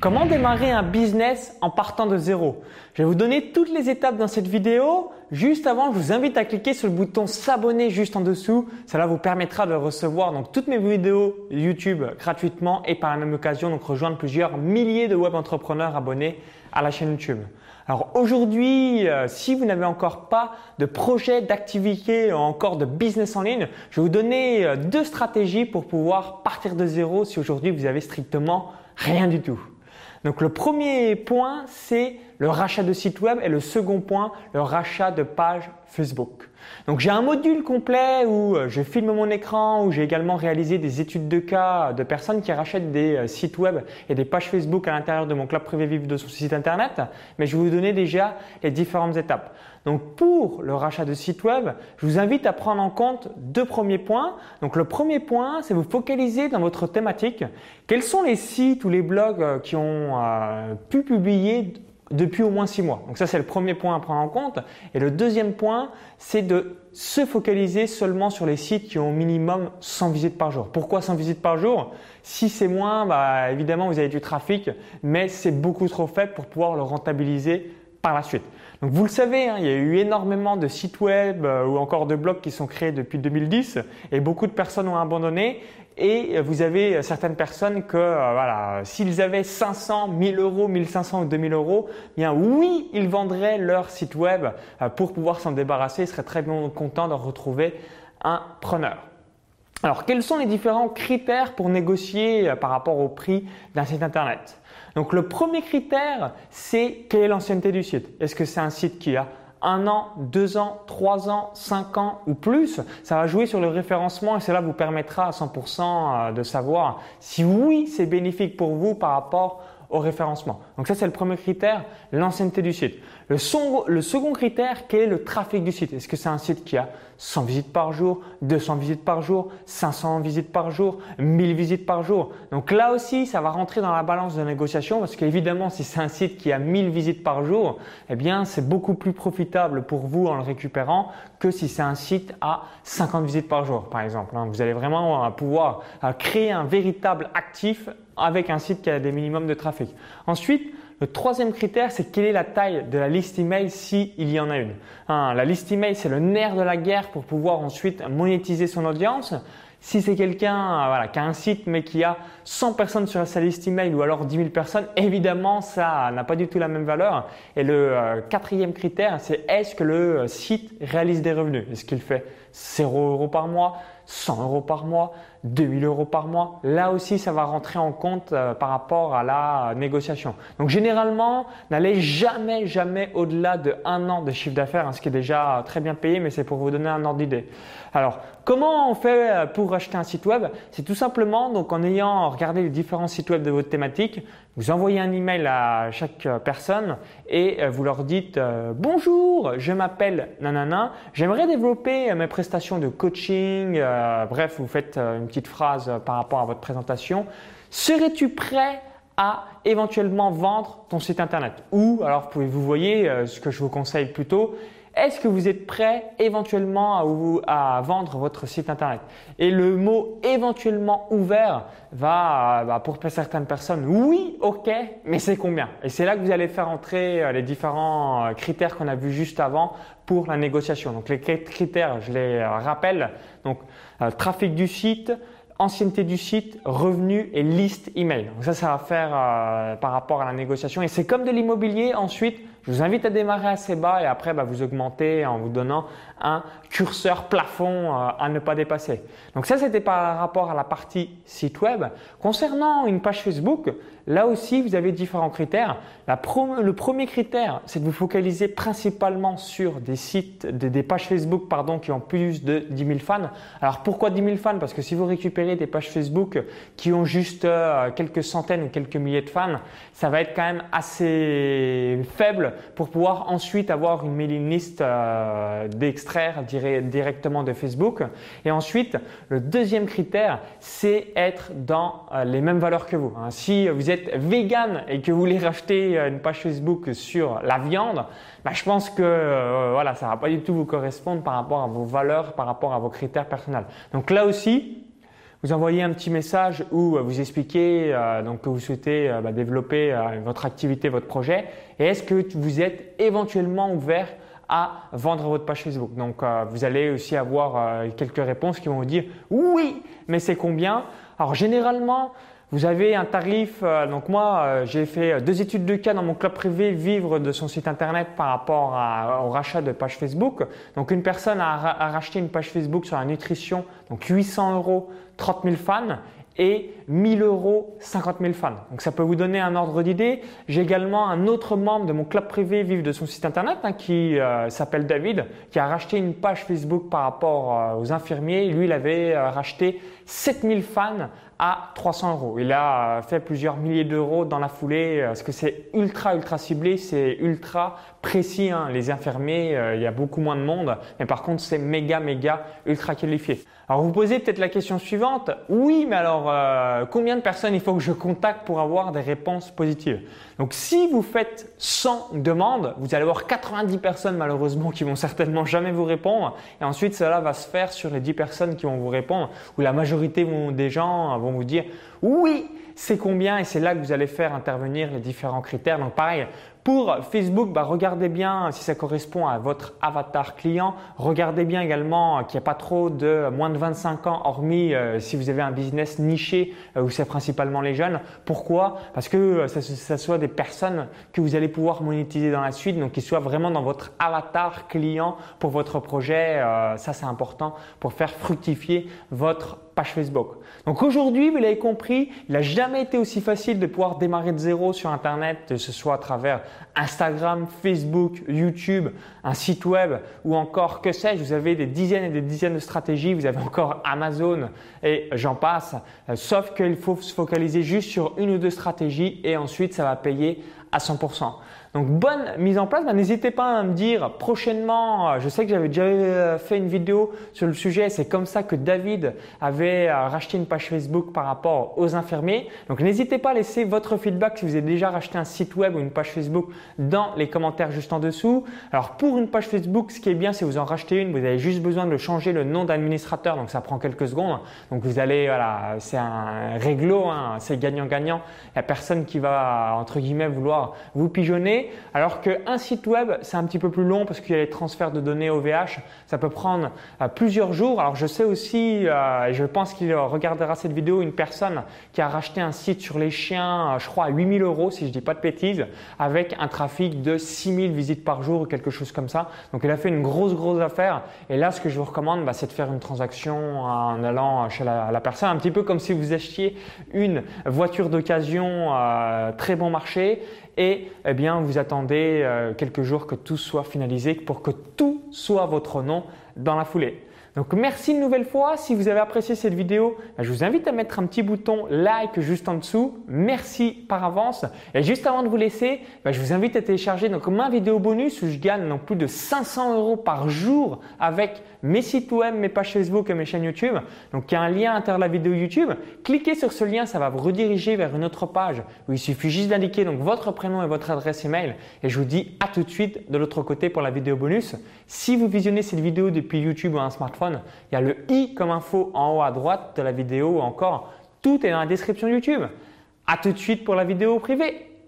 Comment démarrer un business en partant de zéro? Je vais vous donner toutes les étapes dans cette vidéo. Juste avant, je vous invite à cliquer sur le bouton s'abonner juste en dessous. Cela vous permettra de recevoir donc toutes mes vidéos YouTube gratuitement et par la même occasion donc rejoindre plusieurs milliers de web entrepreneurs abonnés à la chaîne YouTube. Alors aujourd'hui, euh, si vous n'avez encore pas de projet, d'activité ou encore de business en ligne, je vais vous donner euh, deux stratégies pour pouvoir partir de zéro si aujourd'hui vous avez strictement rien du tout. Donc le premier point, c'est le rachat de site web et le second point, le rachat de page Facebook. Donc j'ai un module complet où euh, je filme mon écran, où j'ai également réalisé des études de cas de personnes qui rachètent des euh, sites web et des pages Facebook à l'intérieur de mon club privé vif de son site internet. Mais je vais vous donner déjà les différentes étapes. Donc pour le rachat de site web, je vous invite à prendre en compte deux premiers points. Donc le premier point, c'est vous focaliser dans votre thématique. Quels sont les sites ou les blogs euh, qui ont pu publier depuis au moins six mois. Donc ça, c'est le premier point à prendre en compte. Et le deuxième point, c'est de se focaliser seulement sur les sites qui ont au minimum 100 visites par jour. Pourquoi 100 visites par jour? Si c'est moins, bah, évidemment, vous avez du trafic, mais c'est beaucoup trop faible pour pouvoir le rentabiliser par la suite. Donc vous le savez, hein, il y a eu énormément de sites web euh, ou encore de blogs qui sont créés depuis 2010 et beaucoup de personnes ont abandonné et vous avez certaines personnes que euh, voilà, s'ils avaient 500, 1000 euros, 1500 ou 2000 euros, eh bien oui, ils vendraient leur site web euh, pour pouvoir s'en débarrasser. Ils seraient très contents de retrouver un preneur. Alors, quels sont les différents critères pour négocier par rapport au prix d'un site internet? Donc le premier critère, c'est quelle est l'ancienneté du site. Est-ce que c'est un site qui a un an, deux ans, trois ans, cinq ans ou plus, ça va jouer sur le référencement et cela vous permettra à 100% euh, de savoir si oui c'est bénéfique pour vous par rapport au référencement. Donc ça, c'est le premier critère, l'ancienneté du site. Le, le, second critère, quel est le trafic du site? Est-ce que c'est un site qui a 100 visites par jour, 200 visites par jour, 500 visites par jour, 1000 visites par jour Donc là aussi, ça va rentrer dans la balance de négociation parce qu'évidemment, si c'est un site qui a 1000 visites par jour, eh bien, c'est beaucoup plus profitable pour vous en le récupérant que si c'est un site à 50 visites par jour, par exemple. Hein. Vous allez vraiment pouvoir euh, créer un véritable actif avec un site qui a des minimums de trafic. Ensuite, le troisième critère, c'est quelle est la taille de la liste email s'il y en a une. Hein, la liste email, c'est le nerf de la guerre pour pouvoir ensuite monétiser son audience. Si c'est quelqu'un voilà, qui a un site mais qui a 100 personnes sur sa liste email ou alors 10 000 personnes, évidemment, ça n'a pas du tout la même valeur. Et le euh, quatrième critère, c'est est-ce que le site réalise des revenus? Est-ce qu'il fait 0 euros par mois, 100 euros par mois, 2000 euros par mois. Là aussi, ça va rentrer en compte euh, par rapport à la négociation. Donc généralement, n'allez jamais, jamais au-delà de un an de chiffre d'affaires, hein, ce qui est déjà très bien payé, mais c'est pour vous donner un ordre d'idée. Alors, comment on fait euh, pour acheter un site web? C'est tout simplement donc en ayant regardé les différents sites web de votre thématique, vous envoyez un email à chaque euh, personne et vous leur dites bonjour, je m'appelle nanana, j'aimerais développer mes prestations de coaching, bref, vous faites une petite phrase par rapport à votre présentation. Serais-tu prêt à éventuellement vendre ton site internet Ou, alors vous voyez euh, ce que je vous conseille plutôt, est-ce que vous êtes prêt éventuellement à, vendre votre site internet? Et le mot éventuellement ouvert va, bah, pour certaines personnes, oui, ok, mais c'est combien? Et c'est là que vous allez faire entrer euh, les différents euh, critères qu'on a vus juste avant pour la négociation. Donc les critères, je les rappelle. Donc trafic du site, ancienneté du site, revenus et liste email. Donc ça, ça va faire euh, par rapport à la négociation. Et c'est comme de l'immobilier. Ensuite, je vous invite à démarrer assez bas et après, bah, vous augmentez en vous donnant un curseur plafond euh, à ne pas dépasser. Donc ça, c'était par rapport à la partie site web. Concernant une page Facebook, là aussi, vous avez différents critères. le premier critère, c'est de vous focaliser principalement sur des sites, des, pages Facebook pardon, qui ont plus de 10 000 fans. Alors pourquoi 10 000 fans? Parce que si vous récupérez des pages Facebook qui ont juste euh, quelques centaines ou quelques milliers de fans, ça va être quand même assez faible pour pouvoir ensuite avoir une mailing list euh, d'extraire directement de Facebook. Et ensuite, le deuxième critère, c'est être dans euh, les mêmes valeurs que vous. Hein. Si vous êtes vegan et que vous voulez racheter euh, une page Facebook sur la viande, bah, je pense que voilà, ça va pas du tout vous correspondre par rapport à vos valeurs, par rapport à vos critères personnels. Donc là aussi, vous envoyez un petit message où vous expliquez donc que vous souhaitez bah, développer votre activité, votre projet, et est-ce que vous êtes éventuellement ouvert à vendre votre page Facebook? Donc, vous allez aussi avoir quelques réponses qui vont vous dire oui, mais c'est combien? Alors, généralement, vous avez un tarif, euh, donc moi euh, j'ai fait deux études de cas dans mon club privé, vivre de son site internet par rapport au rachat de page Facebook. Donc une personne a, a, racheté une page Facebook sur la nutrition, donc 800 euros, 30 000 fans et 1000 euros, 50 000 fans. Donc ça peut vous donner un ordre d'idée. J'ai également un autre membre de mon club privé Vive de son site internet hein, qui euh, s'appelle David, qui a racheté une page Facebook par rapport euh, aux infirmiers. Lui, il avait euh, racheté 7000 fans à 300 euros. Il a fait plusieurs milliers d'euros dans la foulée parce que c'est ultra ultra ciblé, c'est ultra précis. Hein. Les infirmiers, il y a beaucoup moins de monde, mais par contre c'est méga méga ultra qualifié. Alors vous posez peut-être la question suivante. Oui, mais alors euh, combien de personnes il faut que je contacte pour avoir des réponses positives? Donc si vous faites 100 demandes, vous allez avoir 90 personnes malheureusement qui vont certainement jamais vous répondre. Et ensuite cela va se faire sur les 10 personnes qui vont vous répondre, où la majorité des gens vont vous dire oui, c'est combien et c'est là que vous allez faire intervenir les différents critères. Donc pareil, pour Facebook, bah, regardez bien si ça correspond à votre avatar client. Regardez bien également qu'il n'y a pas trop de moins de 25 ans, hormis euh, si vous avez un business niché euh, où c'est principalement les jeunes. Pourquoi? Parce que euh, ça, ça, soit des personnes que vous allez pouvoir monétiser dans la suite, donc qu'ils soient vraiment dans votre avatar client pour votre projet. ça, c'est important pour faire fructifier votre Facebook. Donc aujourd'hui, vous l'avez compris, il n'a jamais été aussi facile de pouvoir démarrer de zéro sur Internet, que ce soit à travers Instagram, Facebook, YouTube, un site web ou encore que sais-je, vous avez des dizaines et des dizaines de stratégies, vous avez encore Amazon et j'en passe, euh, sauf qu'il faut se focaliser juste sur une ou deux stratégies et ensuite ça va payer à 100%. Donc bonne mise en place. Ben, n'hésitez pas à me dire prochainement. Euh, je sais que j'avais déjà euh, fait une vidéo sur le sujet. C'est comme ça que David avait euh, racheté une page Facebook par rapport aux infirmiers. Donc n'hésitez pas à laisser votre feedback si vous avez déjà racheté un site web ou une page Facebook dans les commentaires juste en dessous. Alors pour une page Facebook, ce qui est bien, c'est vous en rachetez une. Vous avez juste besoin de changer le nom d'administrateur. Donc ça prend quelques secondes. Donc vous allez, voilà, c'est un réglo, hein, c'est gagnant-gagnant. Il n'y a personne qui va entre guillemets vouloir vous pigeonner alors qu'un site web, c'est un petit peu plus long parce qu'il y a les transferts de données OVH. Ça peut prendre euh, plusieurs jours. Alors je sais aussi, euh, je pense qu'il regardera cette vidéo, une personne qui a racheté un site sur les chiens, euh, je crois à 8000 euros si je dis pas de bêtises, avec un trafic de 6000 visites par jour ou quelque chose comme ça. Donc il a fait une grosse grosse affaire. Et là, ce que je vous recommande, bah, c'est de faire une transaction en allant chez la, la, personne, un petit peu comme si vous achetiez une voiture d'occasion très bon marché et eh bien, vous attendez euh, quelques jours que tout soit finalisé pour que tout soit votre nom dans la foulée. Donc merci une nouvelle fois. Si vous avez apprécié cette vidéo, ben, je vous invite à mettre un petit bouton like juste en dessous. Merci par avance. Et juste avant de vous laisser, ben, je vous invite à télécharger donc ma vidéo bonus où je gagne donc plus de 500 euros par jour avec mes sites web, mes pages Facebook et mes chaînes YouTube. Donc il y a un lien à l'intérieur de la vidéo YouTube. Cliquez sur ce lien, ça va vous rediriger vers une autre page où il suffit juste d'indiquer donc votre prénom et votre adresse email. Et je vous dis à tout de suite de l'autre côté pour la vidéo bonus. Si vous visionnez cette vidéo depuis YouTube ou un smartphone, il y a le i comme info en haut à droite de la vidéo ou encore tout est dans la description YouTube. À tout de suite pour la vidéo privée.